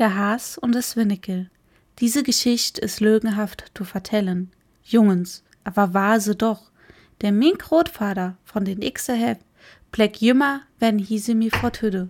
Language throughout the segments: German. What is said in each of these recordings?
der Haas und das Winnekel. Diese Geschichte ist lügenhaft zu vertellen. Jungens, aber war sie doch. Der mein Großvater von den Xe heb, pleck jümmer, wenn hiese mi vor Hütte.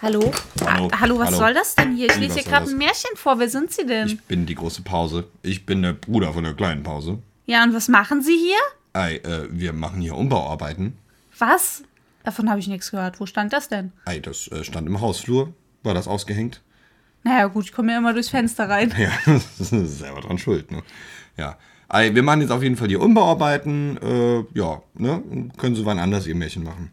Hallo? Hallo. Ah, hallo, was Hallo. soll das denn hier? Ich Wie, lese hier gerade ein Märchen vor. Wer sind Sie denn? Ich bin die große Pause. Ich bin der Bruder von der kleinen Pause. ja, und was machen Sie hier? Ei, äh, wir machen hier Umbauarbeiten. Was? Davon habe ich nichts gehört. Wo stand das denn? Ei, das äh, stand im Hausflur. War das ausgehängt? Naja, gut, ich komme ja immer durchs Fenster rein. Ja, das ist selber dran schuld, ne? Ja. Ei, wir machen jetzt auf jeden Fall die Umbauarbeiten. Äh, ja, ne? Können Sie wann anders Ihr Märchen machen.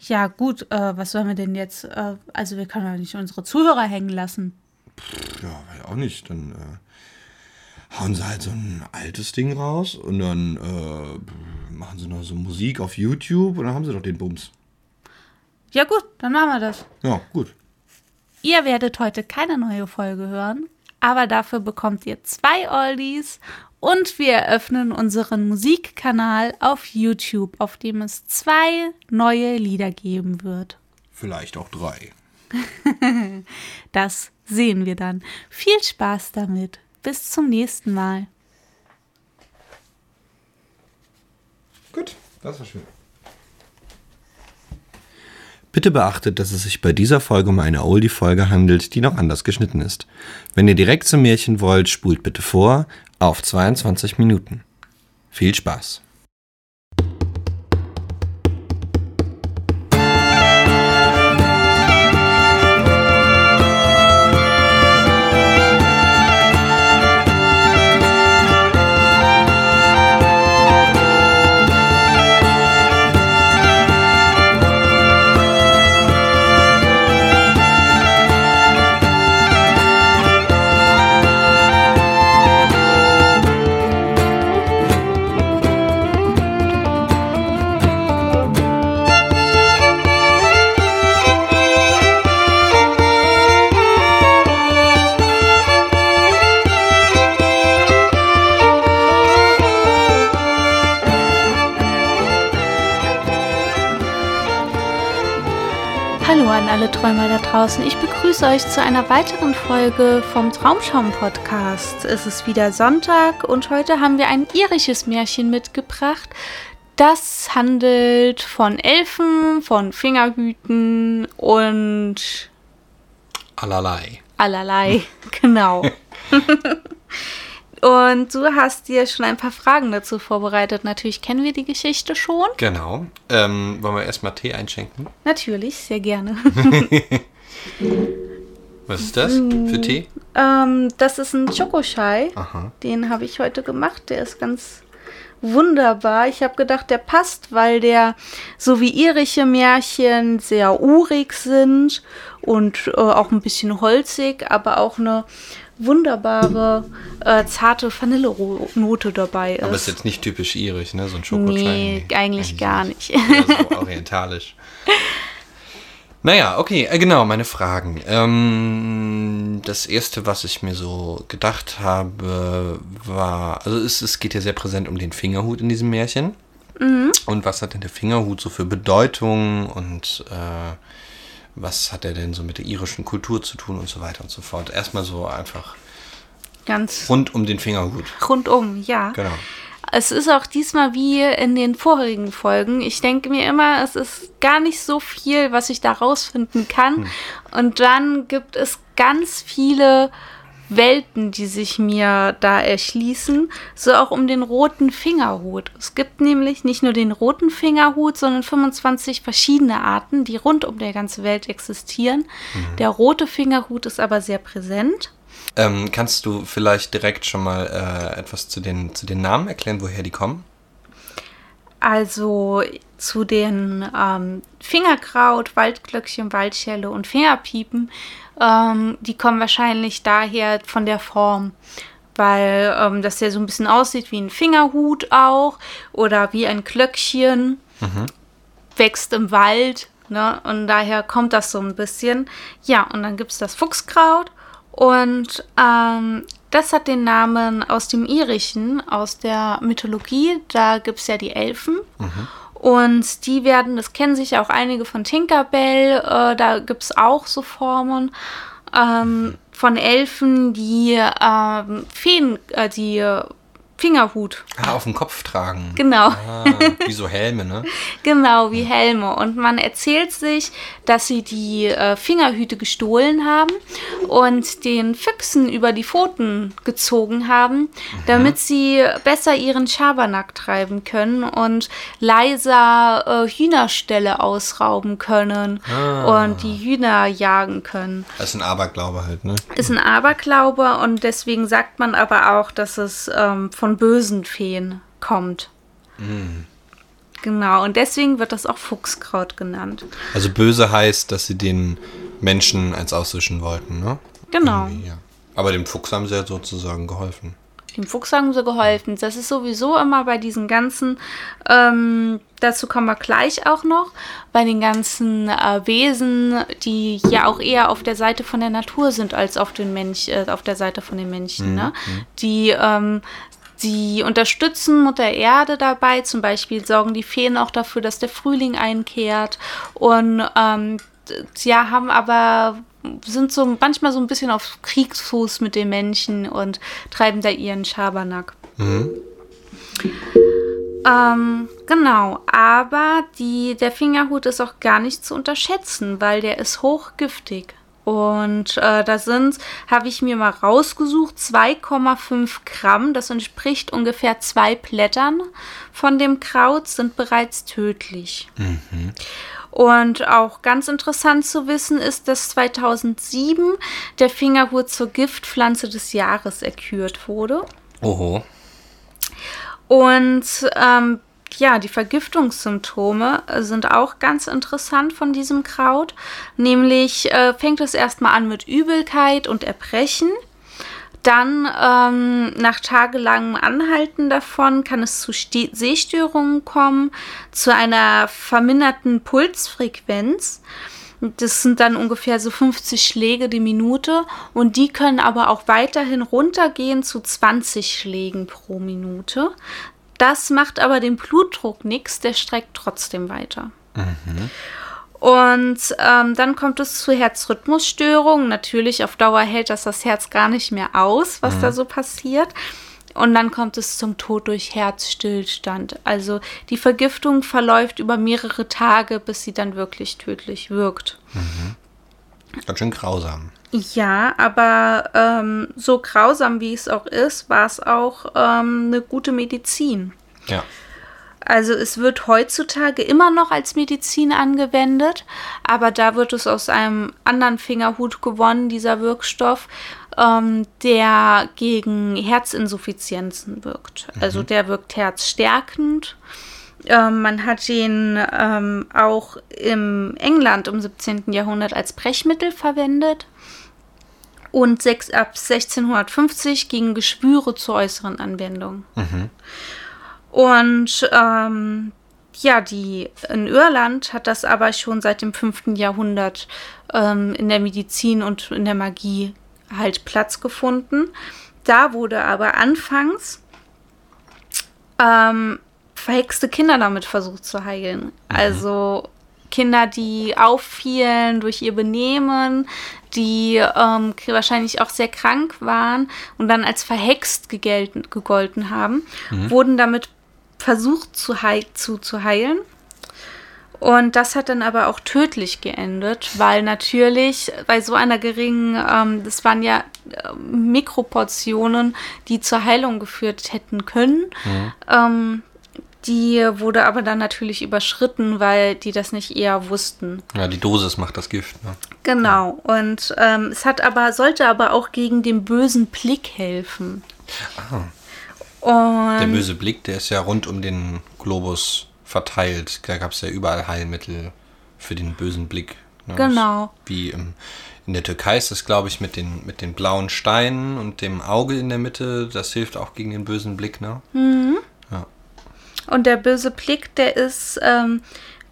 Ja, gut, äh, was sollen wir denn jetzt? Äh, also, wir können ja nicht unsere Zuhörer hängen lassen. Ja, weil auch nicht. Dann äh, hauen sie halt so ein altes Ding raus und dann äh, machen sie noch so Musik auf YouTube und dann haben sie doch den Bums. Ja, gut, dann machen wir das. Ja, gut. Ihr werdet heute keine neue Folge hören, aber dafür bekommt ihr zwei Oldies und wir eröffnen unseren Musikkanal auf YouTube, auf dem es zwei neue Lieder geben wird. Vielleicht auch drei. Das sehen wir dann. Viel Spaß damit. Bis zum nächsten Mal. Gut, das war schön. Bitte beachtet, dass es sich bei dieser Folge um eine Oldie-Folge handelt, die noch anders geschnitten ist. Wenn ihr direkt zum Märchen wollt, spult bitte vor auf 22 Minuten. Viel Spaß. Draußen. Ich begrüße euch zu einer weiteren Folge vom Traumschaum Podcast. Es ist wieder Sonntag und heute haben wir ein irisches Märchen mitgebracht. Das handelt von Elfen, von Fingerhüten und Allerlei. allerlei. Genau. und du hast dir schon ein paar Fragen dazu vorbereitet. Natürlich kennen wir die Geschichte schon. Genau. Ähm, wollen wir erstmal Tee einschenken? Natürlich, sehr gerne. Was ist das für Tee? Ähm, das ist ein Schokoschei. Aha. Den habe ich heute gemacht. Der ist ganz wunderbar. Ich habe gedacht, der passt, weil der so wie irische Märchen sehr urig sind und äh, auch ein bisschen holzig, aber auch eine wunderbare, äh, zarte Vanillenote dabei ist. Aber ist jetzt nicht typisch irisch, ne? So ein Schokoschein. nee, eigentlich gar nicht. Eher so orientalisch. Naja, okay, äh, genau, meine Fragen. Ähm, das erste, was ich mir so gedacht habe, war, also es, es geht ja sehr präsent um den Fingerhut in diesem Märchen. Und was hat denn der Fingerhut so für Bedeutung und äh, was hat er denn so mit der irischen Kultur zu tun und so weiter und so fort. Erstmal so einfach Ganz rund um den Fingerhut. rundum, ja. Genau. Es ist auch diesmal wie in den vorherigen Folgen. Ich denke mir immer, es ist gar nicht so viel, was ich da rausfinden kann. Und dann gibt es ganz viele Welten, die sich mir da erschließen. So auch um den roten Fingerhut. Es gibt nämlich nicht nur den roten Fingerhut, sondern 25 verschiedene Arten, die rund um der ganze Welt existieren. Der rote Fingerhut ist aber sehr präsent. Ähm, kannst du vielleicht direkt schon mal äh, etwas zu den, zu den Namen erklären, woher die kommen? Also zu den ähm, Fingerkraut, Waldglöckchen, Waldschelle und Fingerpiepen, ähm, die kommen wahrscheinlich daher von der Form, weil ähm, das ja so ein bisschen aussieht wie ein Fingerhut auch oder wie ein Glöckchen, wächst im Wald, ne? Und daher kommt das so ein bisschen. Ja, und dann gibt es das Fuchskraut und ähm, das hat den Namen aus dem Irischen, aus der Mythologie. Da gibt es ja die Elfen. Und die werden, das kennen sich auch einige von Tinkerbell, äh, da gibt es auch so Formen ähm, von Elfen, die ähm, Feen, äh, die Fingerhut. Ah, auf dem Kopf tragen. Genau. Ah, wie so Helme, ne? genau, wie Helme. Und man erzählt sich, dass sie die äh, Fingerhüte gestohlen haben und den Füchsen über die Pfoten gezogen haben, mhm. damit sie besser ihren Schabernack treiben können und leiser äh, Hühnerställe ausrauben können ah. und die Hühner jagen können. Das ist ein Aberglaube halt, ne? Ist ein Aberglaube und deswegen sagt man aber auch, dass es ähm, von von bösen Feen kommt. Mm. Genau, und deswegen wird das auch Fuchskraut genannt. Also böse heißt, dass sie den Menschen eins auswischen wollten, ne? Genau. Ja. Aber dem Fuchs haben sie ja sozusagen geholfen. Dem Fuchs haben sie geholfen. Das ist sowieso immer bei diesen ganzen, ähm, dazu kommen wir gleich auch noch, bei den ganzen äh, Wesen, die ja auch eher auf der Seite von der Natur sind als auf, den Mensch, äh, auf der Seite von den Menschen. Mhm. Ne? Die ähm, Sie unterstützen Mutter Erde dabei, zum Beispiel sorgen die Feen auch dafür, dass der Frühling einkehrt und ähm, ja, haben aber sind so manchmal so ein bisschen auf Kriegsfuß mit den Menschen und treiben da ihren Schabernack. Mhm. Ähm, genau, aber die, der Fingerhut ist auch gar nicht zu unterschätzen, weil der ist hochgiftig. Und äh, da sind, habe ich mir mal rausgesucht, 2,5 Gramm. Das entspricht ungefähr zwei Blättern von dem Kraut, sind bereits tödlich. Mhm. Und auch ganz interessant zu wissen ist, dass 2007 der Fingerhut zur Giftpflanze des Jahres erkürt wurde. Oho. Und ähm, ja, die Vergiftungssymptome äh, sind auch ganz interessant von diesem Kraut. Nämlich äh, fängt es erstmal an mit Übelkeit und Erbrechen. Dann ähm, nach tagelangem Anhalten davon kann es zu Ste Sehstörungen kommen, zu einer verminderten Pulsfrequenz. Das sind dann ungefähr so 50 Schläge die Minute und die können aber auch weiterhin runtergehen zu 20 Schlägen pro Minute. Das macht aber dem Blutdruck nichts, der streckt trotzdem weiter. Mhm. Und ähm, dann kommt es zu Herzrhythmusstörungen. Natürlich, auf Dauer hält das das Herz gar nicht mehr aus, was mhm. da so passiert. Und dann kommt es zum Tod durch Herzstillstand. Also die Vergiftung verläuft über mehrere Tage, bis sie dann wirklich tödlich wirkt. Mhm. Ganz schön grausam. Ja, aber ähm, so grausam wie es auch ist, war es auch ähm, eine gute Medizin. Ja. Also es wird heutzutage immer noch als Medizin angewendet, aber da wird es aus einem anderen Fingerhut gewonnen, dieser Wirkstoff, ähm, der gegen Herzinsuffizienzen wirkt. Mhm. Also der wirkt herzstärkend. Ähm, man hat ihn ähm, auch im England im 17. Jahrhundert als Brechmittel verwendet und sechs, ab 1650 gingen Geschwüre zur äußeren Anwendung. Mhm. Und ähm, ja, die in Irland hat das aber schon seit dem 5. Jahrhundert ähm, in der Medizin und in der Magie halt Platz gefunden. Da wurde aber anfangs ähm, verhexte Kinder damit versucht zu heilen. Mhm. Also Kinder, die auffielen durch ihr Benehmen, die ähm, wahrscheinlich auch sehr krank waren und dann als verhext gegelten, gegolten haben, mhm. wurden damit versucht zu, heil zu, zu heilen. Und das hat dann aber auch tödlich geendet, weil natürlich bei so einer geringen, ähm, das waren ja äh, Mikroportionen, die zur Heilung geführt hätten können. Mhm. Ähm, die wurde aber dann natürlich überschritten, weil die das nicht eher wussten. Ja, die Dosis macht das Gift. Ne? Genau. Und ähm, es hat aber, sollte aber auch gegen den bösen Blick helfen. Ah. Und der böse Blick, der ist ja rund um den Globus verteilt. Da gab es ja überall Heilmittel für den bösen Blick. Ne? Genau. Wie im, in der Türkei ist es, glaube ich, mit den, mit den blauen Steinen und dem Auge in der Mitte. Das hilft auch gegen den bösen Blick, ne? Mhm. Und der böse Blick, der ist, ähm,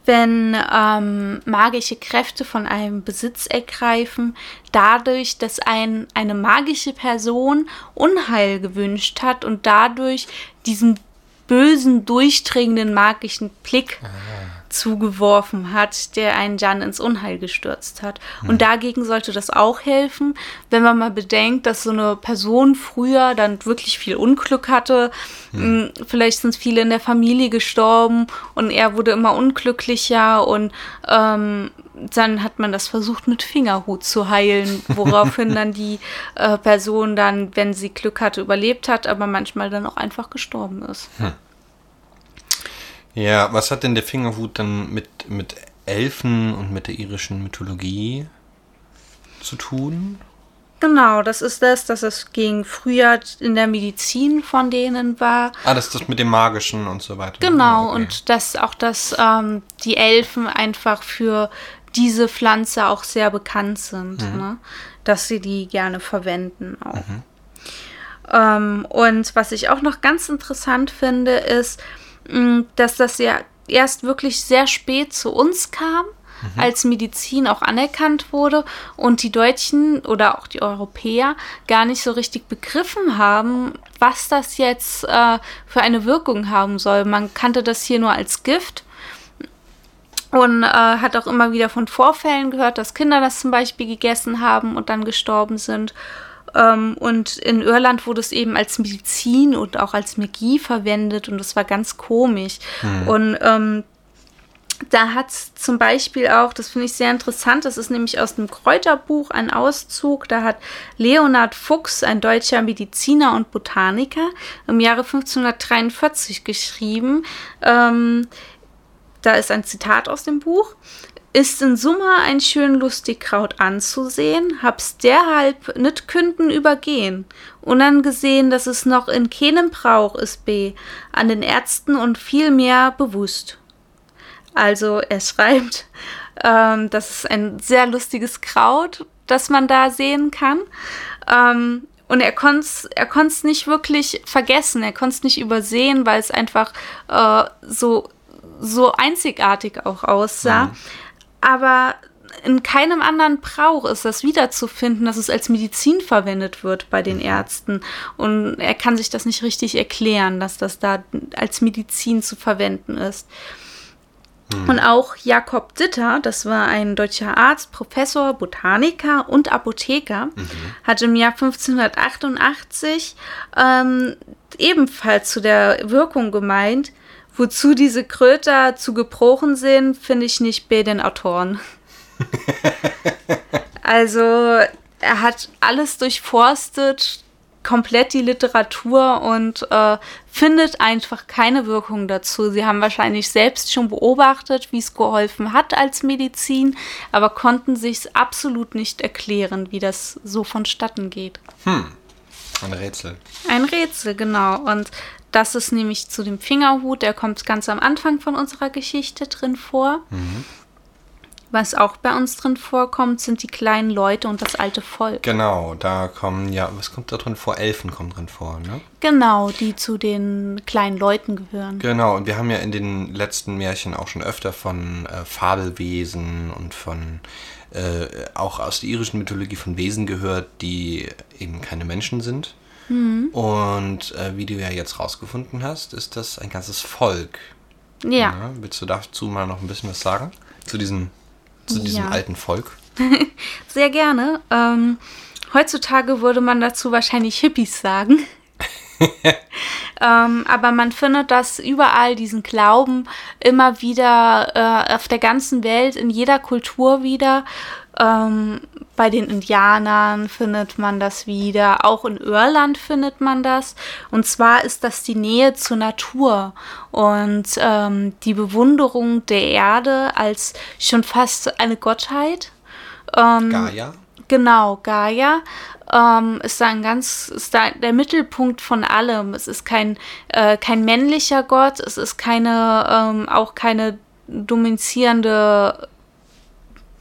wenn ähm, magische Kräfte von einem Besitz ergreifen, dadurch, dass ein, eine magische Person Unheil gewünscht hat und dadurch diesen bösen, durchdringenden, magischen Blick. Ah zugeworfen hat, der einen Jan ins Unheil gestürzt hat. Und mhm. dagegen sollte das auch helfen, wenn man mal bedenkt, dass so eine Person früher dann wirklich viel Unglück hatte. Mhm. Vielleicht sind viele in der Familie gestorben und er wurde immer unglücklicher und ähm, dann hat man das versucht mit Fingerhut zu heilen, woraufhin dann die äh, Person dann, wenn sie Glück hatte, überlebt hat, aber manchmal dann auch einfach gestorben ist. Hm. Ja, was hat denn der Fingerhut dann mit, mit Elfen und mit der irischen Mythologie zu tun? Genau, das ist das, dass es gegen früher in der Medizin von denen war. Ah, das ist das mit dem Magischen und so weiter. Genau, okay. und dass auch dass ähm, die Elfen einfach für diese Pflanze auch sehr bekannt sind, mhm. ne? dass sie die gerne verwenden auch. Mhm. Ähm, und was ich auch noch ganz interessant finde, ist, dass das ja erst wirklich sehr spät zu uns kam, mhm. als Medizin auch anerkannt wurde und die Deutschen oder auch die Europäer gar nicht so richtig begriffen haben, was das jetzt äh, für eine Wirkung haben soll. Man kannte das hier nur als Gift und äh, hat auch immer wieder von Vorfällen gehört, dass Kinder das zum Beispiel gegessen haben und dann gestorben sind. Ähm, und in Irland wurde es eben als Medizin und auch als Magie verwendet und das war ganz komisch. Mhm. Und ähm, da hat zum Beispiel auch, das finde ich sehr interessant, das ist nämlich aus dem Kräuterbuch ein Auszug, da hat Leonhard Fuchs, ein deutscher Mediziner und Botaniker, im Jahre 1543 geschrieben. Ähm, da ist ein Zitat aus dem Buch. Ist in Summe ein schön lustig Kraut anzusehen, hab's derhalb nit künden übergehen, unangesehen, dass es noch in keinem Brauch ist b, an den Ärzten und viel mehr bewusst. Also er schreibt, ähm, das ist ein sehr lustiges Kraut, das man da sehen kann. Ähm, und er konnte es er nicht wirklich vergessen, er konnte es nicht übersehen, weil es einfach äh, so, so einzigartig auch aussah. Mhm aber in keinem anderen Brauch ist das wiederzufinden, dass es als Medizin verwendet wird bei den mhm. Ärzten. Und er kann sich das nicht richtig erklären, dass das da als Medizin zu verwenden ist. Mhm. Und auch Jakob Ditter, das war ein deutscher Arzt, Professor, Botaniker und Apotheker, mhm. hat im Jahr 1588 ähm, ebenfalls zu der Wirkung gemeint, Wozu diese Kröter zu gebrochen sind, finde ich nicht bei den Autoren. also, er hat alles durchforstet, komplett die Literatur und äh, findet einfach keine Wirkung dazu. Sie haben wahrscheinlich selbst schon beobachtet, wie es geholfen hat als Medizin, aber konnten sich absolut nicht erklären, wie das so vonstatten geht. Hm. Ein Rätsel. Ein Rätsel, genau. Und das ist nämlich zu dem Fingerhut, der kommt ganz am Anfang von unserer Geschichte drin vor. Mhm. Was auch bei uns drin vorkommt, sind die kleinen Leute und das alte Volk. Genau, da kommen ja, was kommt da drin vor? Elfen kommen drin vor, ne? Genau, die zu den kleinen Leuten gehören. Genau, und wir haben ja in den letzten Märchen auch schon öfter von äh, Fabelwesen und von äh, auch aus der irischen Mythologie von Wesen gehört, die eben keine Menschen sind. Mhm. Und äh, wie du ja jetzt rausgefunden hast, ist das ein ganzes Volk. Ja. ja. Willst du dazu mal noch ein bisschen was sagen? Zu diesem, zu diesem ja. alten Volk? Sehr gerne. Ähm, heutzutage würde man dazu wahrscheinlich Hippies sagen. ähm, aber man findet das überall, diesen Glauben, immer wieder äh, auf der ganzen Welt, in jeder Kultur wieder. Ähm, bei den Indianern findet man das wieder, auch in Irland findet man das. Und zwar ist das die Nähe zur Natur und ähm, die Bewunderung der Erde als schon fast eine Gottheit. Ähm, Gaia. Genau, Gaia ähm, ist da ein ganz, ist da der Mittelpunkt von allem. Es ist kein, äh, kein männlicher Gott, es ist keine, ähm, auch keine domizierende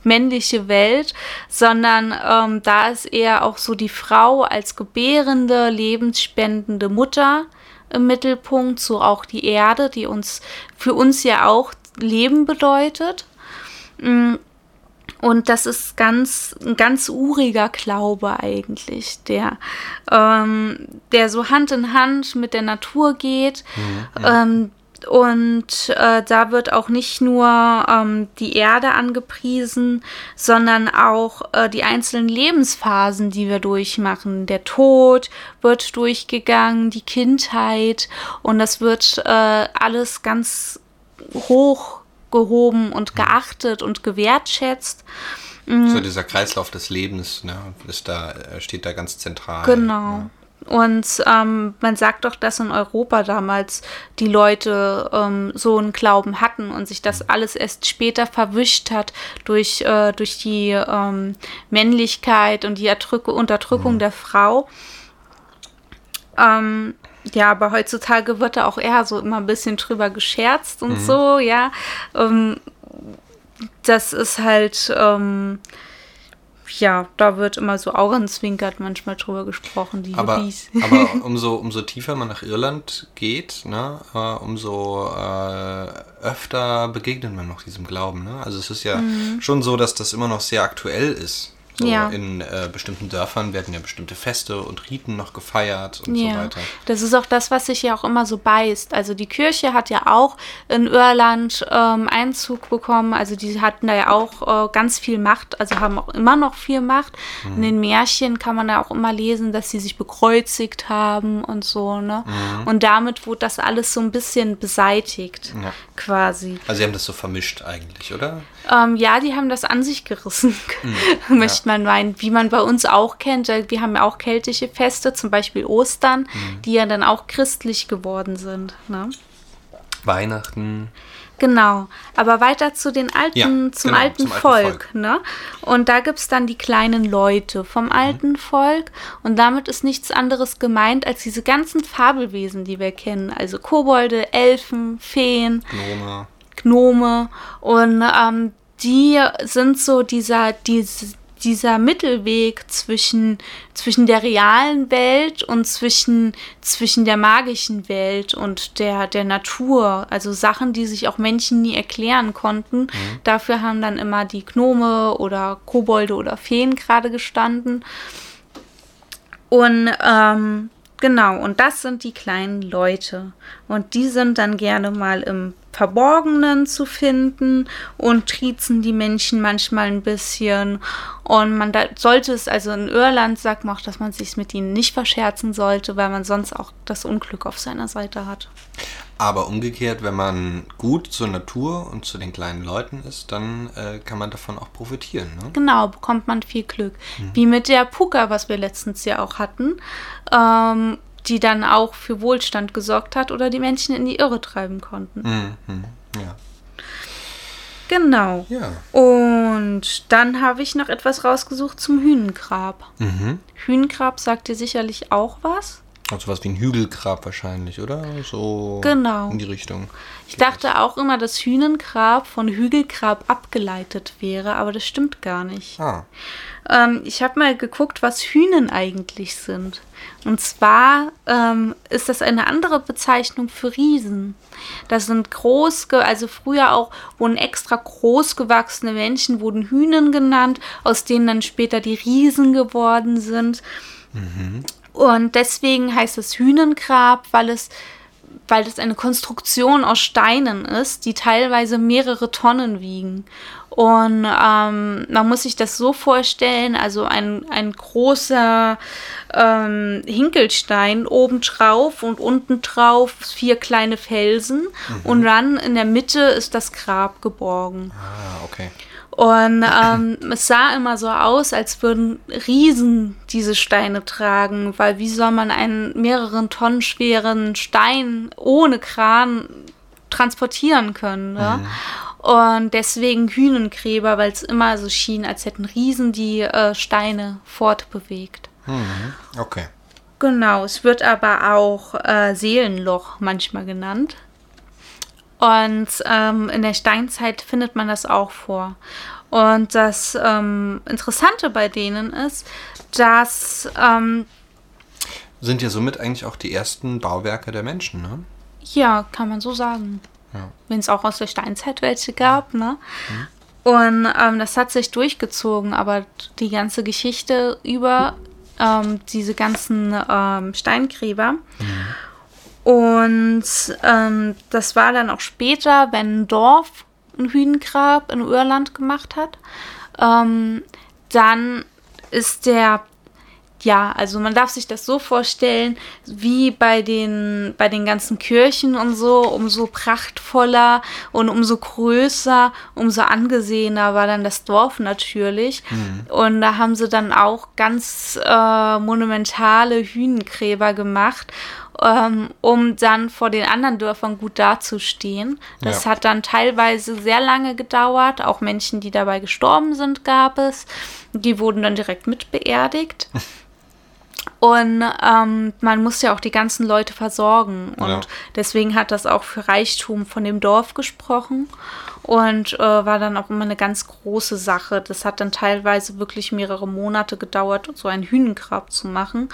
männliche Welt, sondern ähm, da ist eher auch so die Frau als gebärende, lebensspendende Mutter im Mittelpunkt, so auch die Erde, die uns für uns ja auch Leben bedeutet. Und das ist ganz, ein ganz uriger Glaube eigentlich, der, ähm, der so Hand in Hand mit der Natur geht. Mhm. Ähm, und äh, da wird auch nicht nur ähm, die Erde angepriesen, sondern auch äh, die einzelnen Lebensphasen, die wir durchmachen. Der Tod wird durchgegangen, die Kindheit und das wird äh, alles ganz hoch gehoben und geachtet und gewertschätzt. So mhm. dieser Kreislauf des Lebens ne, ist da, äh, steht da ganz zentral. Genau. Ja. Und ähm, man sagt doch, dass in Europa damals die Leute ähm, so einen Glauben hatten und sich das alles erst später verwischt hat durch, äh, durch die ähm, Männlichkeit und die Erdrücke, Unterdrückung mhm. der Frau. Ähm, ja, aber heutzutage wird da auch eher so immer ein bisschen drüber gescherzt und mhm. so, ja. Ähm, das ist halt, ähm, ja, da wird immer so augenzwinkert manchmal drüber gesprochen, die aber, aber umso, umso tiefer man nach Irland geht, ne, äh, umso äh, öfter begegnet man noch diesem Glauben. Ne? Also es ist ja mhm. schon so, dass das immer noch sehr aktuell ist. So ja. in äh, bestimmten Dörfern werden ja bestimmte Feste und Riten noch gefeiert und ja. so weiter. Das ist auch das, was sich ja auch immer so beißt. Also die Kirche hat ja auch in Irland ähm, Einzug bekommen. Also die hatten da ja auch äh, ganz viel Macht, also haben auch immer noch viel Macht. Mhm. In den Märchen kann man ja auch immer lesen, dass sie sich bekreuzigt haben und so. Ne? Mhm. Und damit wurde das alles so ein bisschen beseitigt, ja. quasi. Also sie haben das so vermischt eigentlich, oder? Ähm, ja, die haben das an sich gerissen, mhm. möchte man meinen. Wie man bei uns auch kennt, wir haben ja auch keltische Feste, zum Beispiel Ostern, mhm. die ja dann auch christlich geworden sind. Ne? Weihnachten. Genau, aber weiter zu den alten, ja, zum, genau, alten, zum Volk, alten Volk, ne? Und da gibt es dann die kleinen Leute vom mhm. alten Volk und damit ist nichts anderes gemeint als diese ganzen Fabelwesen, die wir kennen. Also Kobolde, Elfen, Feen. Gnome. Gnome und ähm, die sind so dieser, diese, dieser Mittelweg zwischen, zwischen der realen Welt und zwischen, zwischen der magischen Welt und der, der Natur. Also Sachen, die sich auch Menschen nie erklären konnten. Mhm. Dafür haben dann immer die Gnome oder Kobolde oder Feen gerade gestanden. Und ähm, genau, und das sind die kleinen Leute. Und die sind dann gerne mal im Verborgenen zu finden und triezen die Menschen manchmal ein bisschen. Und man sollte es, also in Irland sagt man auch, dass man sich mit ihnen nicht verscherzen sollte, weil man sonst auch das Unglück auf seiner Seite hat. Aber umgekehrt, wenn man gut zur Natur und zu den kleinen Leuten ist, dann äh, kann man davon auch profitieren. Ne? Genau, bekommt man viel Glück. Mhm. Wie mit der Puka, was wir letztens ja auch hatten. Ähm, die dann auch für Wohlstand gesorgt hat oder die Menschen in die Irre treiben konnten. Mhm, ja. Genau. Ja. Und dann habe ich noch etwas rausgesucht zum Hühnengrab. Mhm. Hühnengrab sagt dir sicherlich auch was. Also was wie ein Hügelgrab wahrscheinlich, oder? So genau. in die Richtung. Ich dachte auch immer, dass Hühnengrab von Hügelgrab abgeleitet wäre, aber das stimmt gar nicht. Ah. Ähm, ich habe mal geguckt, was Hühnen eigentlich sind. Und zwar ähm, ist das eine andere Bezeichnung für Riesen. Das sind groß, also früher auch wurden extra groß gewachsene Menschen, wurden Hühnen genannt, aus denen dann später die Riesen geworden sind. Mhm. Und deswegen heißt es Hühnengrab, weil es, weil es eine Konstruktion aus Steinen ist, die teilweise mehrere Tonnen wiegen. Und ähm, man muss sich das so vorstellen, also ein, ein großer ähm, Hinkelstein oben drauf und unten drauf vier kleine Felsen mhm. und dann in der Mitte ist das Grab geborgen. Ah, okay. Und ähm, es sah immer so aus, als würden Riesen diese Steine tragen, weil wie soll man einen mehreren Tonnen schweren Stein ohne Kran transportieren können? Ne? Mhm. Und deswegen Hühnengräber, weil es immer so schien, als hätten Riesen die äh, Steine fortbewegt. Mhm. Okay. Genau, es wird aber auch äh, Seelenloch manchmal genannt. Und ähm, in der Steinzeit findet man das auch vor. Und das ähm, Interessante bei denen ist, dass. Ähm, Sind ja somit eigentlich auch die ersten Bauwerke der Menschen, ne? Ja, kann man so sagen. Ja. Wenn es auch aus der Steinzeit welche gab, ne? Mhm. Und ähm, das hat sich durchgezogen, aber die ganze Geschichte über ähm, diese ganzen ähm, Steingräber. Mhm. Und ähm, das war dann auch später, wenn ein Dorf ein Hühnengrab in Irland gemacht hat. Ähm, dann ist der ja, also man darf sich das so vorstellen, wie bei den, bei den ganzen Kirchen und so, umso prachtvoller und umso größer, umso angesehener war dann das Dorf natürlich. Mhm. Und da haben sie dann auch ganz äh, monumentale Hühnengräber gemacht ähm, um dann vor den anderen Dörfern gut dazustehen. Das ja. hat dann teilweise sehr lange gedauert. Auch Menschen, die dabei gestorben sind, gab es. Die wurden dann direkt mitbeerdigt. Und ähm, man muss ja auch die ganzen Leute versorgen. Und ja. deswegen hat das auch für Reichtum von dem Dorf gesprochen und äh, war dann auch immer eine ganz große Sache. Das hat dann teilweise wirklich mehrere Monate gedauert, so ein Hühnengrab zu machen.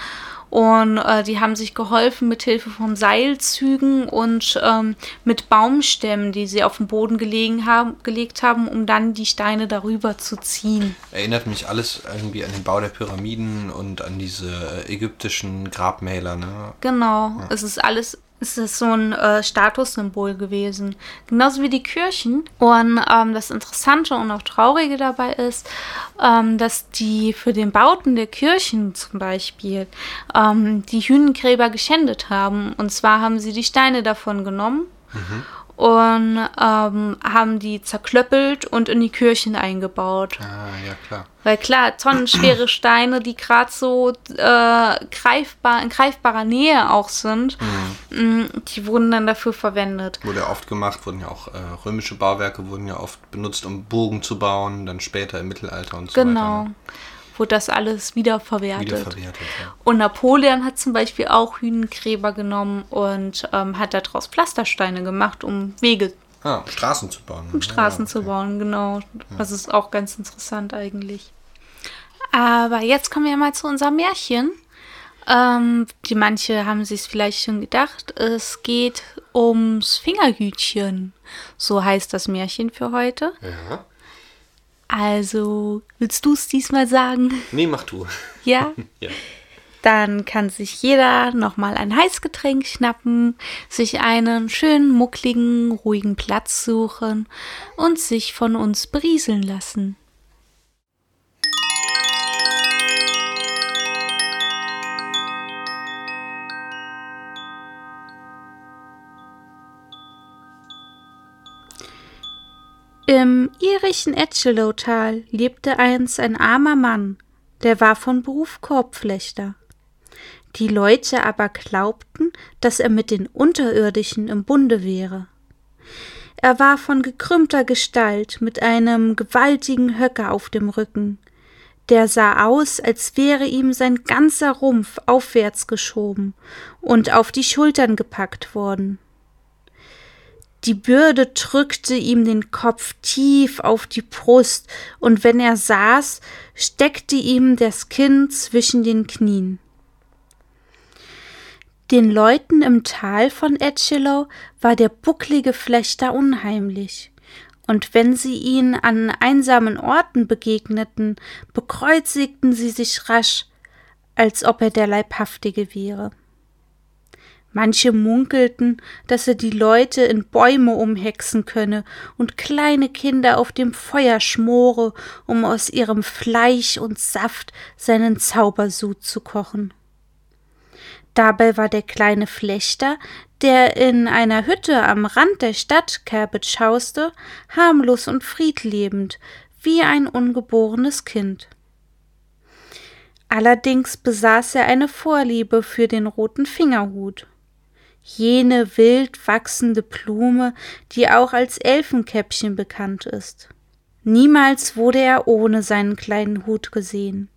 Und äh, die haben sich geholfen mit Hilfe von Seilzügen und ähm, mit Baumstämmen, die sie auf den Boden gelegen haben, gelegt haben, um dann die Steine darüber zu ziehen. Erinnert mich alles irgendwie an den Bau der Pyramiden und an diese äh, ägyptischen Grabmäler, ne? Genau, ja. es ist alles ist das so ein äh, Statussymbol gewesen. Genauso wie die Kirchen. Und ähm, das Interessante und auch Traurige dabei ist, ähm, dass die für den Bauten der Kirchen zum Beispiel ähm, die Hühnengräber geschändet haben. Und zwar haben sie die Steine davon genommen. Mhm und ähm, haben die zerklöppelt und in die Kirchen eingebaut. Ah, ja, klar. Weil klar, tonnenschwere Steine, die gerade so äh, greifbar, in greifbarer Nähe auch sind, mhm. Mm, die wurden dann dafür verwendet. Wurde ja oft gemacht, wurden ja auch äh, römische Bauwerke wurden ja oft benutzt, um Burgen zu bauen, dann später im Mittelalter und so genau. weiter. Genau. Ne? Wurde das alles wiederverwertet. wiederverwertet ja. Und Napoleon hat zum Beispiel auch Hühnengräber genommen und ähm, hat daraus Pflastersteine gemacht, um Wege Ah, Straßen zu bauen. Um Straßen ja, okay. zu bauen, genau. Das ist auch ganz interessant eigentlich. Aber jetzt kommen wir mal zu unserem Märchen. Ähm, die manche haben sich vielleicht schon gedacht. Es geht ums Fingerhütchen. So heißt das Märchen für heute. Ja. Also, willst du es diesmal sagen? Nee, mach du. Ja? ja. Dann kann sich jeder nochmal ein Heißgetränk schnappen, sich einen schönen, muckligen, ruhigen Platz suchen und sich von uns berieseln lassen. Im irischen Etchelow-Tal lebte einst ein armer Mann, der war von Beruf Korbflechter. Die Leute aber glaubten, dass er mit den Unterirdischen im Bunde wäre. Er war von gekrümmter Gestalt mit einem gewaltigen Höcker auf dem Rücken. Der sah aus, als wäre ihm sein ganzer Rumpf aufwärts geschoben und auf die Schultern gepackt worden. Die Bürde drückte ihm den Kopf tief auf die Brust, und wenn er saß, steckte ihm das Kinn zwischen den Knien. Den Leuten im Tal von Etchelow war der bucklige Flechter unheimlich, und wenn sie ihn an einsamen Orten begegneten, bekreuzigten sie sich rasch, als ob er der Leibhaftige wäre. Manche munkelten, dass er die Leute in Bäume umhexen könne und kleine Kinder auf dem Feuer schmore, um aus ihrem Fleisch und Saft seinen Zaubersud zu kochen. Dabei war der kleine Flechter, der in einer Hütte am Rand der Stadt Kerbet hauste, harmlos und friedlebend, wie ein ungeborenes Kind. Allerdings besaß er eine Vorliebe für den roten Fingerhut jene wild wachsende Blume, die auch als Elfenkäppchen bekannt ist. Niemals wurde er ohne seinen kleinen Hut gesehen,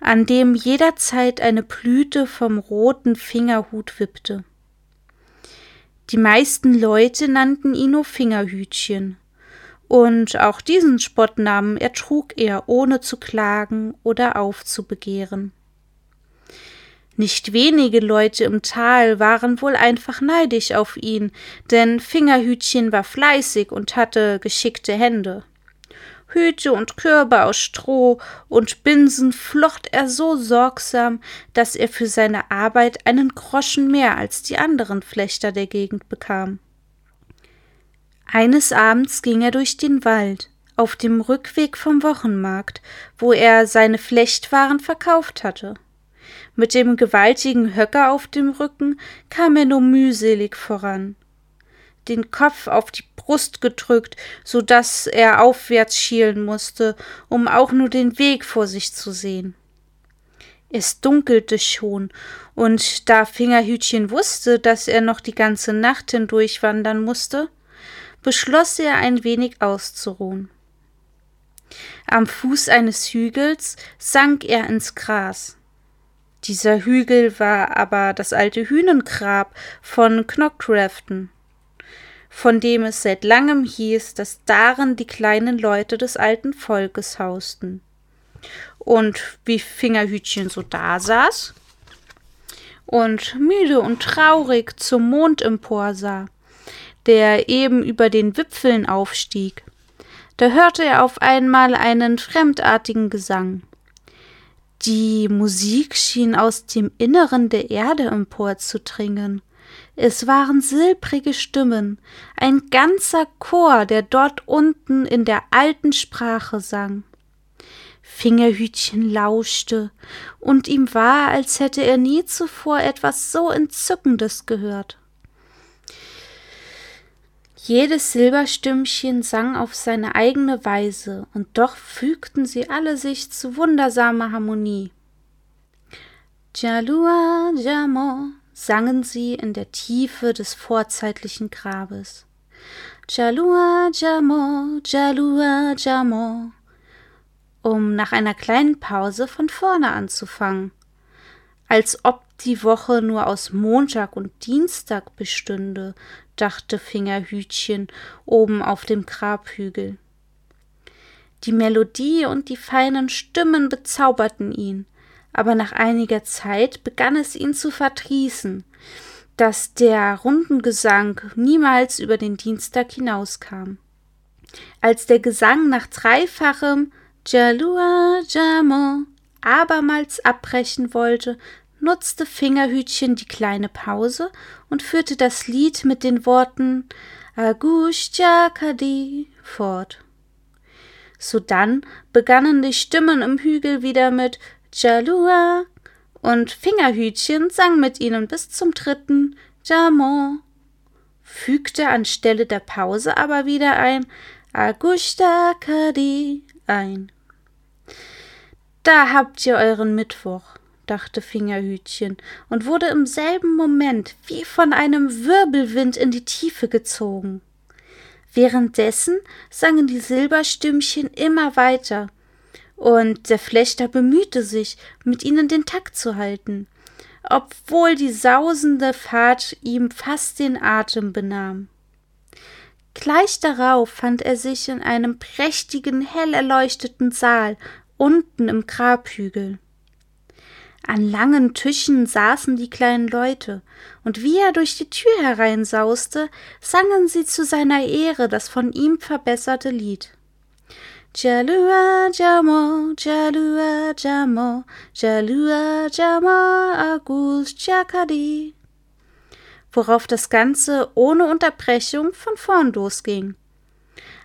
an dem jederzeit eine Blüte vom roten Fingerhut wippte. Die meisten Leute nannten ihn nur Fingerhütchen, und auch diesen Spottnamen ertrug er, ohne zu klagen oder aufzubegehren. Nicht wenige Leute im Tal waren wohl einfach neidisch auf ihn, denn Fingerhütchen war fleißig und hatte geschickte Hände. Hüte und Körbe aus Stroh und Binsen flocht er so sorgsam, dass er für seine Arbeit einen Groschen mehr als die anderen Flechter der Gegend bekam. Eines Abends ging er durch den Wald, auf dem Rückweg vom Wochenmarkt, wo er seine Flechtwaren verkauft hatte. Mit dem gewaltigen Höcker auf dem Rücken kam er nur mühselig voran. Den Kopf auf die Brust gedrückt, so dass er aufwärts schielen musste, um auch nur den Weg vor sich zu sehen. Es dunkelte schon, und da Fingerhütchen wusste, dass er noch die ganze Nacht hindurch wandern musste, beschloss er ein wenig auszuruhen. Am Fuß eines Hügels sank er ins Gras. Dieser Hügel war aber das alte Hühnengrab von Knockcrafton, von dem es seit langem hieß, dass darin die kleinen Leute des alten Volkes hausten. Und wie Fingerhütchen so dasaß und müde und traurig zum Mond emporsah, der eben über den Wipfeln aufstieg, da hörte er auf einmal einen fremdartigen Gesang. Die Musik schien aus dem Inneren der Erde emporzudringen. Es waren silbrige Stimmen, ein ganzer Chor, der dort unten in der alten Sprache sang. Fingerhütchen lauschte, und ihm war, als hätte er nie zuvor etwas so Entzückendes gehört. Jedes Silberstimmchen sang auf seine eigene Weise, und doch fügten sie alle sich zu wundersamer Harmonie. Jalua Jamo sangen sie in der Tiefe des vorzeitlichen Grabes. Jalua Jamo, Jalua Jamo, um nach einer kleinen Pause von vorne anzufangen, als ob die Woche nur aus Montag und Dienstag bestünde, dachte Fingerhütchen oben auf dem Grabhügel. Die Melodie und die feinen Stimmen bezauberten ihn, aber nach einiger Zeit begann es ihn zu verdrießen, dass der Rundengesang niemals über den Dienstag hinauskam. Als der Gesang nach dreifachem Jalua Jamo abermals abbrechen wollte, nutzte Fingerhütchen die kleine Pause und führte das Lied mit den Worten Agustia Kadi fort. Sodann begannen die Stimmen im Hügel wieder mit Jalua und Fingerhütchen sang mit ihnen bis zum dritten Jamon, fügte anstelle der Pause aber wieder ein Augusta Kadi ein. Da habt ihr euren Mittwoch dachte Fingerhütchen und wurde im selben Moment wie von einem Wirbelwind in die Tiefe gezogen. Währenddessen sangen die Silberstimmchen immer weiter, und der Flechter bemühte sich, mit ihnen den Takt zu halten, obwohl die sausende Fahrt ihm fast den Atem benahm. Gleich darauf fand er sich in einem prächtigen, hell erleuchteten Saal unten im Grabhügel. An langen Tischen saßen die kleinen Leute, und wie er durch die Tür hereinsauste, sangen sie zu seiner Ehre das von ihm verbesserte Lied. Jalua Jamo, Jalua Jamo, Jalua Jamo, Agus Jakadi. Worauf das Ganze ohne Unterbrechung von vorn losging.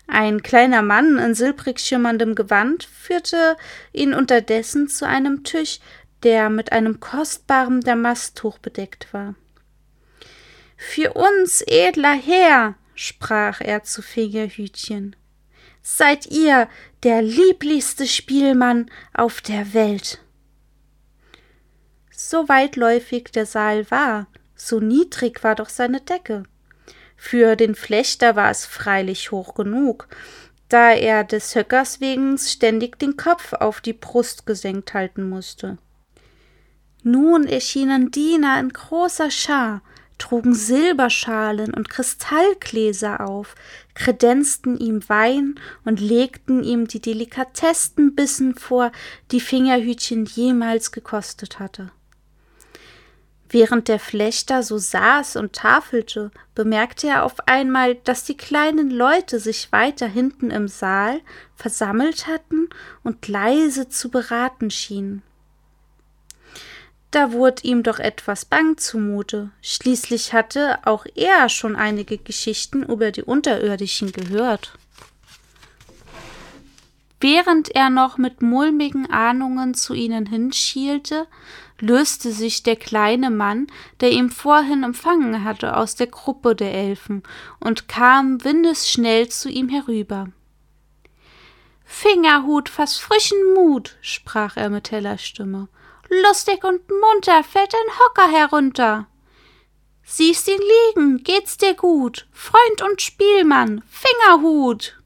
Ein kleiner Mann in silbrig schimmerndem Gewand führte ihn unterdessen zu einem Tisch, der mit einem kostbaren Damasttuch bedeckt war. Für uns, edler Herr, sprach er zu Fingerhütchen, seid ihr der lieblichste Spielmann auf der Welt. So weitläufig der Saal war, so niedrig war doch seine Decke. Für den Flechter war es freilich hoch genug, da er des Höckers wegen ständig den Kopf auf die Brust gesenkt halten musste. Nun erschienen Diener in großer Schar, trugen Silberschalen und Kristallgläser auf, kredenzten ihm Wein und legten ihm die delikatesten Bissen vor, die Fingerhütchen jemals gekostet hatte. Während der Flechter so saß und tafelte, bemerkte er auf einmal, dass die kleinen Leute sich weiter hinten im Saal versammelt hatten und leise zu beraten schienen. Da wurde ihm doch etwas bang zumute. Schließlich hatte auch er schon einige Geschichten über die Unterirdischen gehört. Während er noch mit mulmigen Ahnungen zu ihnen hinschielte, löste sich der kleine Mann, der ihn vorhin empfangen hatte, aus der Gruppe der Elfen und kam windesschnell zu ihm herüber. Fingerhut, fass frischen Mut, sprach er mit heller Stimme. Lustig und munter fällt ein Hocker herunter. Siehst ihn liegen, geht's dir gut, Freund und Spielmann, Fingerhut.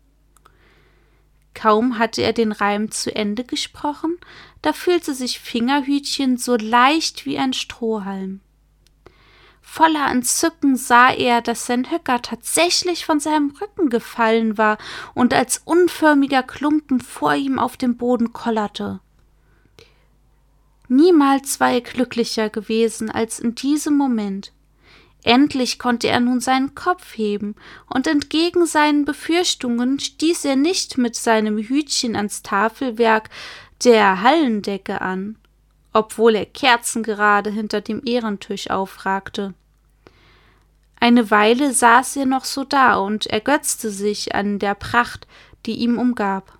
Kaum hatte er den Reim zu Ende gesprochen, da fühlte sich Fingerhütchen so leicht wie ein Strohhalm. Voller Entzücken sah er, dass sein Höcker tatsächlich von seinem Rücken gefallen war und als unförmiger Klumpen vor ihm auf dem Boden kollerte. Niemals war er glücklicher gewesen als in diesem Moment. Endlich konnte er nun seinen Kopf heben, und entgegen seinen Befürchtungen stieß er nicht mit seinem Hütchen ans Tafelwerk der Hallendecke an, obwohl er kerzengerade hinter dem Ehrentisch aufragte. Eine Weile saß er noch so da und ergötzte sich an der Pracht, die ihm umgab,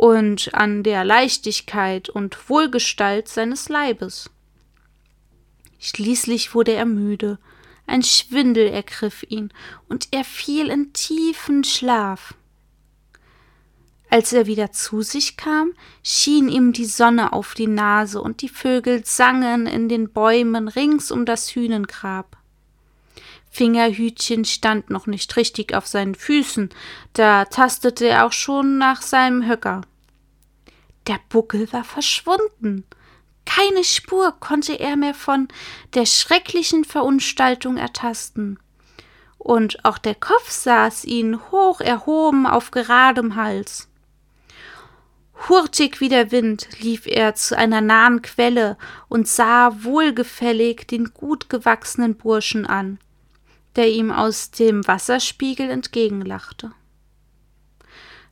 und an der Leichtigkeit und Wohlgestalt seines Leibes. Schließlich wurde er müde, ein Schwindel ergriff ihn, und er fiel in tiefen Schlaf. Als er wieder zu sich kam, schien ihm die Sonne auf die Nase, und die Vögel sangen in den Bäumen rings um das Hühnengrab. Fingerhütchen stand noch nicht richtig auf seinen Füßen, da tastete er auch schon nach seinem Höcker. Der Buckel war verschwunden, keine Spur konnte er mehr von der schrecklichen Verunstaltung ertasten. Und auch der Kopf saß ihn hoch erhoben auf geradem Hals. Hurtig wie der Wind lief er zu einer nahen Quelle und sah wohlgefällig den gut gewachsenen Burschen an, der ihm aus dem Wasserspiegel entgegenlachte.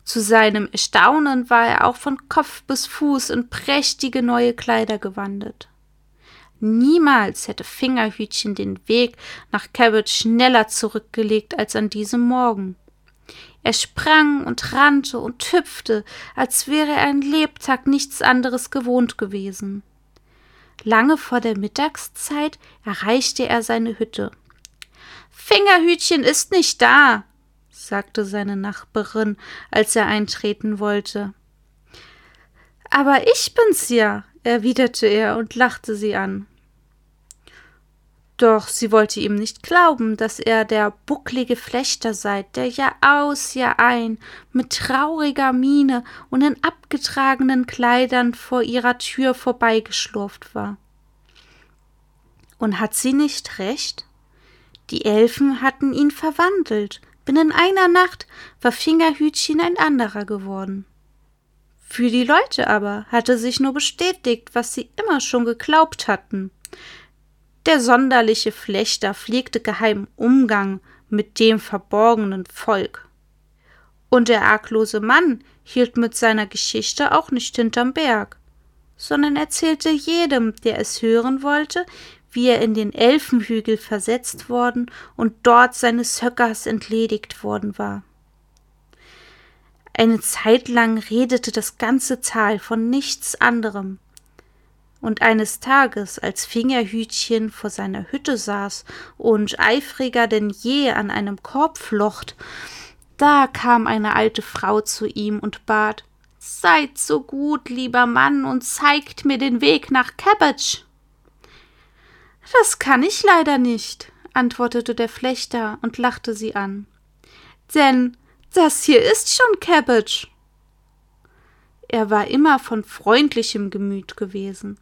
Zu seinem Erstaunen war er auch von Kopf bis Fuß in prächtige neue Kleider gewandet. Niemals hätte Fingerhütchen den Weg nach Cabot schneller zurückgelegt als an diesem Morgen. Er sprang und rannte und hüpfte, als wäre er ein Lebtag nichts anderes gewohnt gewesen. Lange vor der Mittagszeit erreichte er seine Hütte. Fingerhütchen ist nicht da, sagte seine Nachbarin, als er eintreten wollte. Aber ich bin's ja, erwiderte er und lachte sie an. Doch sie wollte ihm nicht glauben, dass er der bucklige Flechter sei, der Jahr aus, Jahr ein, mit trauriger Miene und in abgetragenen Kleidern vor ihrer Tür vorbeigeschlurft war. Und hat sie nicht recht? Die Elfen hatten ihn verwandelt, Binnen einer Nacht war Fingerhütchen ein anderer geworden. Für die Leute aber hatte sich nur bestätigt, was sie immer schon geglaubt hatten. Der sonderliche Flechter pflegte geheimen Umgang mit dem verborgenen Volk. Und der arglose Mann hielt mit seiner Geschichte auch nicht hinterm Berg, sondern erzählte jedem, der es hören wollte, wie er in den Elfenhügel versetzt worden und dort seines Höckers entledigt worden war. Eine Zeit lang redete das ganze Tal von nichts anderem. Und eines Tages, als Fingerhütchen vor seiner Hütte saß und eifriger denn je an einem Korb flocht, da kam eine alte Frau zu ihm und bat Seid so gut, lieber Mann, und zeigt mir den Weg nach Cabbage. Das kann ich leider nicht, antwortete der Flechter und lachte sie an. Denn das hier ist schon Cabbage. Er war immer von freundlichem Gemüt gewesen.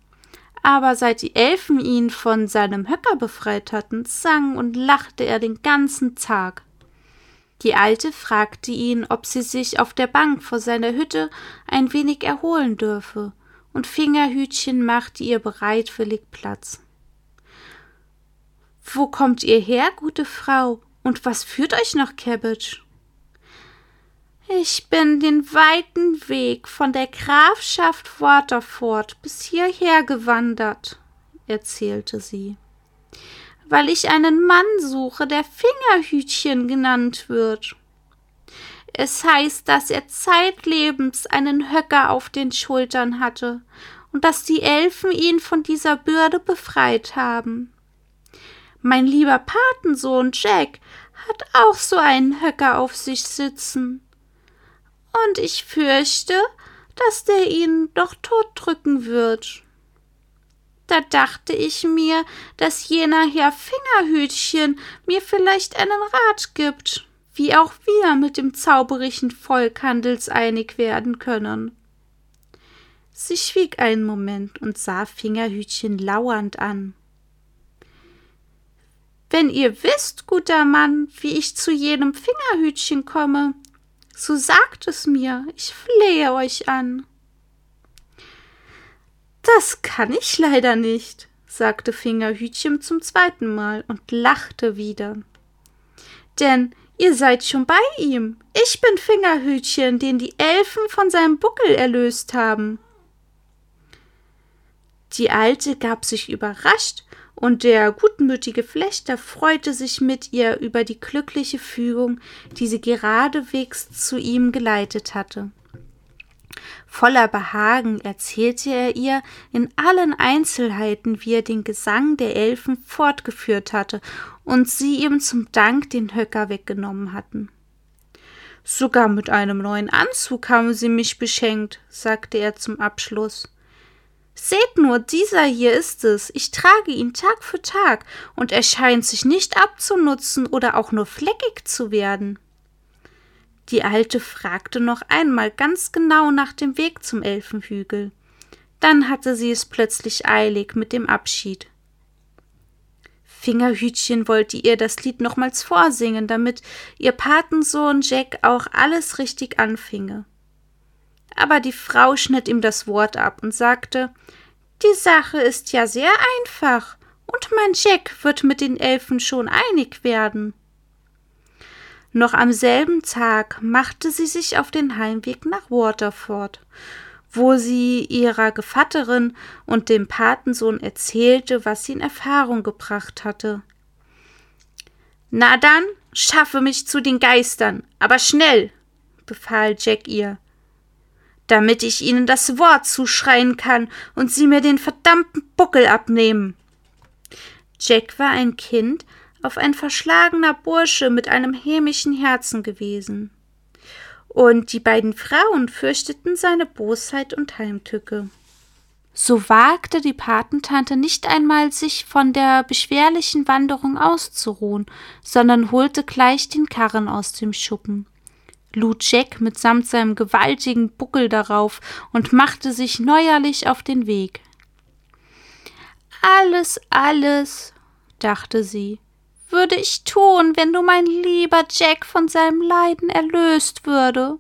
Aber seit die Elfen ihn von seinem Höcker befreit hatten, sang und lachte er den ganzen Tag. Die Alte fragte ihn, ob sie sich auf der Bank vor seiner Hütte ein wenig erholen dürfe, und Fingerhütchen machte ihr bereitwillig Platz. Wo kommt ihr her, gute Frau? Und was führt euch nach Cabbage? Ich bin den weiten Weg von der Grafschaft Waterford bis hierher gewandert, erzählte sie, weil ich einen Mann suche, der Fingerhütchen genannt wird. Es heißt, dass er zeitlebens einen Höcker auf den Schultern hatte und dass die Elfen ihn von dieser Bürde befreit haben. Mein lieber Patensohn Jack hat auch so einen Höcker auf sich sitzen und ich fürchte, dass der ihn doch totdrücken wird. Da dachte ich mir, dass jener Herr Fingerhütchen mir vielleicht einen Rat gibt, wie auch wir mit dem zauberischen Volk handelseinig werden können. Sie schwieg einen Moment und sah Fingerhütchen lauernd an. Wenn ihr wisst, guter Mann, wie ich zu jenem Fingerhütchen komme, so sagt es mir, ich flehe euch an. Das kann ich leider nicht, sagte Fingerhütchen zum zweiten Mal und lachte wieder. Denn ihr seid schon bei ihm. Ich bin Fingerhütchen, den die Elfen von seinem Buckel erlöst haben. Die Alte gab sich überrascht und der gutmütige Flechter freute sich mit ihr über die glückliche Fügung, die sie geradewegs zu ihm geleitet hatte. Voller Behagen erzählte er ihr in allen Einzelheiten, wie er den Gesang der Elfen fortgeführt hatte und sie ihm zum Dank den Höcker weggenommen hatten. Sogar mit einem neuen Anzug haben sie mich beschenkt, sagte er zum Abschluss. Seht nur, dieser hier ist es. Ich trage ihn Tag für Tag, und er scheint sich nicht abzunutzen oder auch nur fleckig zu werden. Die Alte fragte noch einmal ganz genau nach dem Weg zum Elfenhügel. Dann hatte sie es plötzlich eilig mit dem Abschied. Fingerhütchen wollte ihr das Lied nochmals vorsingen, damit ihr Patensohn Jack auch alles richtig anfinge aber die Frau schnitt ihm das Wort ab und sagte Die Sache ist ja sehr einfach, und mein Jack wird mit den Elfen schon einig werden. Noch am selben Tag machte sie sich auf den Heimweg nach Waterford, wo sie ihrer Gevatterin und dem Patensohn erzählte, was sie in Erfahrung gebracht hatte. Na dann, schaffe mich zu den Geistern, aber schnell, befahl Jack ihr damit ich ihnen das Wort zuschreien kann und sie mir den verdammten Buckel abnehmen. Jack war ein Kind, auf ein verschlagener Bursche mit einem hämischen Herzen gewesen. Und die beiden Frauen fürchteten seine Bosheit und Heimtücke. So wagte die Patentante nicht einmal, sich von der beschwerlichen Wanderung auszuruhen, sondern holte gleich den Karren aus dem Schuppen lud Jack mitsamt seinem gewaltigen Buckel darauf und machte sich neuerlich auf den Weg. Alles, alles, dachte sie, würde ich tun, wenn du mein lieber Jack von seinem Leiden erlöst würde.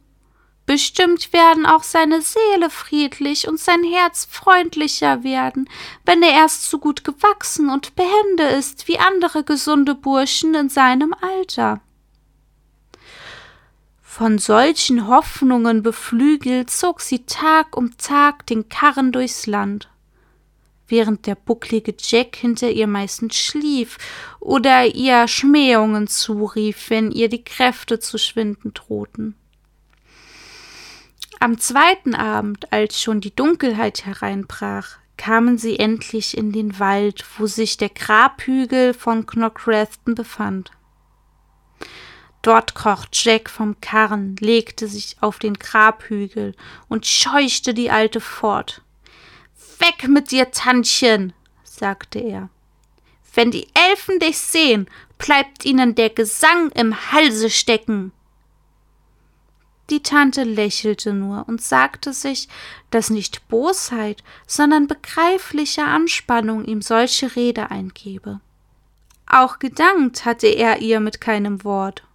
Bestimmt werden auch seine Seele friedlich und sein Herz freundlicher werden, wenn er erst so gut gewachsen und behende ist wie andere gesunde Burschen in seinem Alter. Von solchen Hoffnungen beflügelt zog sie Tag um Tag den Karren durchs Land, während der bucklige Jack hinter ihr meistens schlief oder ihr Schmähungen zurief, wenn ihr die Kräfte zu schwinden drohten. Am zweiten Abend, als schon die Dunkelheit hereinbrach, kamen sie endlich in den Wald, wo sich der Grabhügel von Knockrafton befand. Dort kroch Jack vom Karren, legte sich auf den Grabhügel und scheuchte die Alte fort. Weg mit dir, Tantchen, sagte er. Wenn die Elfen dich sehen, bleibt ihnen der Gesang im Halse stecken. Die Tante lächelte nur und sagte sich, dass nicht Bosheit, sondern begreifliche Anspannung ihm solche Rede eingebe. Auch gedankt hatte er ihr mit keinem Wort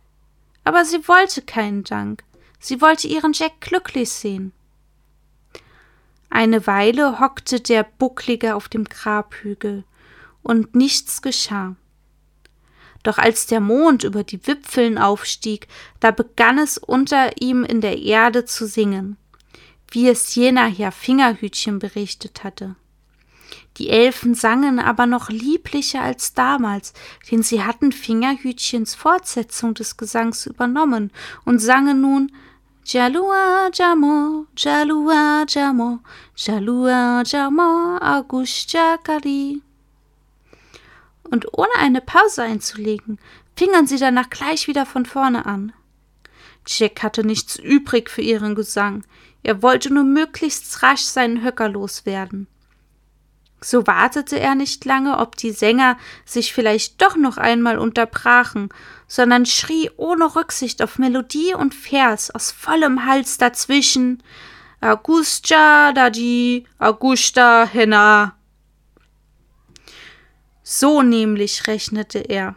aber sie wollte keinen Dank. Sie wollte ihren Jack glücklich sehen. Eine Weile hockte der Bucklige auf dem Grabhügel, und nichts geschah. Doch als der Mond über die Wipfeln aufstieg, da begann es unter ihm in der Erde zu singen, wie es jener Herr Fingerhütchen berichtet hatte. Die Elfen sangen aber noch lieblicher als damals, denn sie hatten Fingerhütchens Fortsetzung des Gesangs übernommen und sangen nun Jalua Jamo, Jalua Jamo, Jalua Jamo, Augustia Kali. Und ohne eine Pause einzulegen, fingen sie danach gleich wieder von vorne an. Jack hatte nichts übrig für ihren Gesang. Er wollte nur möglichst rasch seinen Höcker loswerden. So wartete er nicht lange, ob die Sänger sich vielleicht doch noch einmal unterbrachen, sondern schrie ohne Rücksicht auf Melodie und Vers aus vollem Hals dazwischen Augusta Dadi, Augusta Henna. So nämlich rechnete er,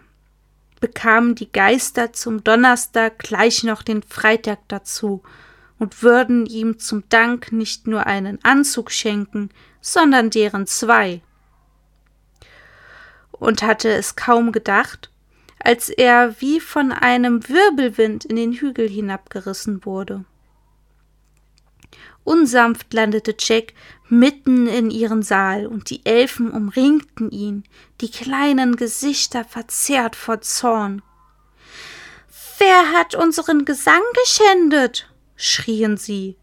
bekamen die Geister zum Donnerstag gleich noch den Freitag dazu und würden ihm zum Dank nicht nur einen Anzug schenken, sondern deren zwei. Und hatte es kaum gedacht, als er wie von einem Wirbelwind in den Hügel hinabgerissen wurde. Unsanft landete Jack mitten in ihren Saal, und die Elfen umringten ihn, die kleinen Gesichter verzerrt vor Zorn. Wer hat unseren Gesang geschändet? schrien sie.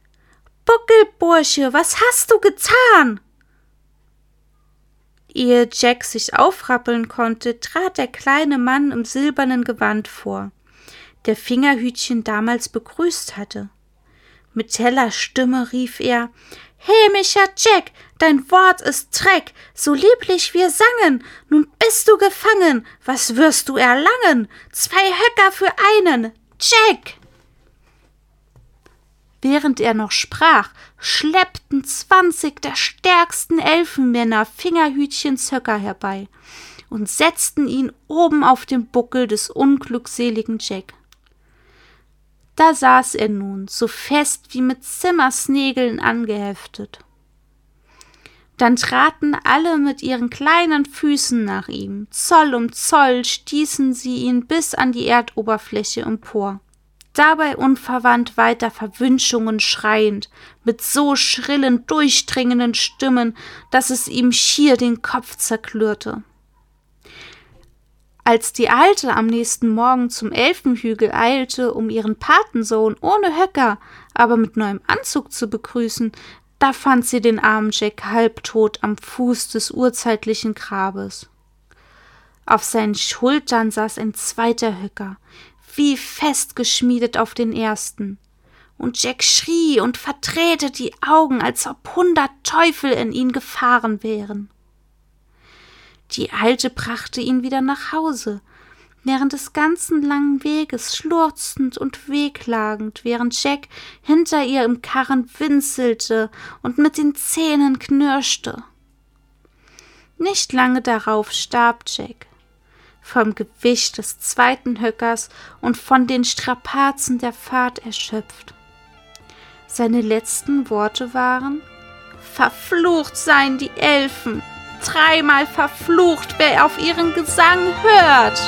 Buckelbursche, was hast du getan? Ehe Jack sich aufrappeln konnte, trat der kleine Mann im silbernen Gewand vor, der Fingerhütchen damals begrüßt hatte. Mit heller Stimme rief er Hämischer Jack, dein Wort ist Dreck, so lieblich wir sangen, nun bist du gefangen, was wirst du erlangen? Zwei Höcker für einen, Jack! Während er noch sprach, schleppten zwanzig der stärksten Elfenmänner Fingerhütchens Höcker herbei und setzten ihn oben auf den Buckel des unglückseligen Jack. Da saß er nun, so fest wie mit Zimmersnägeln angeheftet. Dann traten alle mit ihren kleinen Füßen nach ihm, Zoll um Zoll stießen sie ihn bis an die Erdoberfläche empor dabei unverwandt weiter Verwünschungen schreiend, mit so schrillen, durchdringenden Stimmen, dass es ihm schier den Kopf zerklürte. Als die Alte am nächsten Morgen zum Elfenhügel eilte, um ihren Patensohn ohne Höcker, aber mit neuem Anzug zu begrüßen, da fand sie den armen Jack halbtot am Fuß des urzeitlichen Grabes. Auf seinen Schultern saß ein zweiter Höcker, wie festgeschmiedet auf den ersten. Und Jack schrie und verdrehte die Augen, als ob hundert Teufel in ihn gefahren wären. Die Alte brachte ihn wieder nach Hause, während des ganzen langen Weges schluchzend und wehklagend, während Jack hinter ihr im Karren winselte und mit den Zähnen knirschte. Nicht lange darauf starb Jack vom Gewicht des zweiten Höckers und von den Strapazen der Fahrt erschöpft. Seine letzten Worte waren Verflucht seien die Elfen, dreimal verflucht, wer auf ihren Gesang hört.